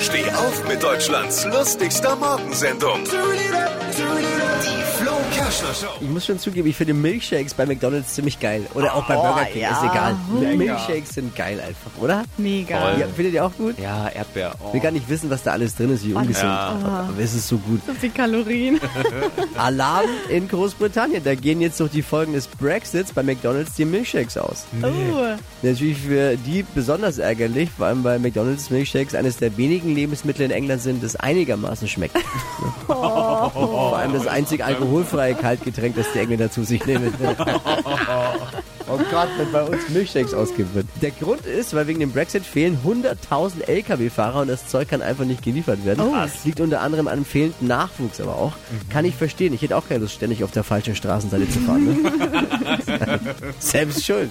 Steh auf mit Deutschlands lustigster Morgensendung. Ich muss schon zugeben, ich finde Milkshakes bei McDonalds ziemlich geil. Oder auch bei Oh, Burger King, ja. ist egal. Lecker. Milkshakes sind geil einfach, oder? Mega. Ja, findet ihr auch gut? Ja, Erdbeer. Oh. Ich will gar nicht wissen, was da alles drin ist, wie ungesund. Aber es ist so gut. So viel Kalorien. Alarm in Großbritannien. Da gehen jetzt durch die Folgen des Brexits bei McDonalds die Milkshakes aus. Oh. Natürlich für die besonders ärgerlich, vor allem weil McDonalds Milkshakes eines der wenigen Lebensmittel in England sind, das einigermaßen schmeckt. Vor allem das einzig alkoholfreie Kaltgetränk, das die Engländer zu sich nehmen. Oh Gott, wenn bei uns Milchshakes ausgegeben wird. Der Grund ist, weil wegen dem Brexit fehlen 100.000 Lkw-Fahrer und das Zeug kann einfach nicht geliefert werden. Oh. Das liegt unter anderem an fehlendem Nachwuchs aber auch. Kann ich verstehen. Ich hätte auch keine Lust, ständig auf der falschen Straßenseite zu fahren. Ne? Selbst schuld.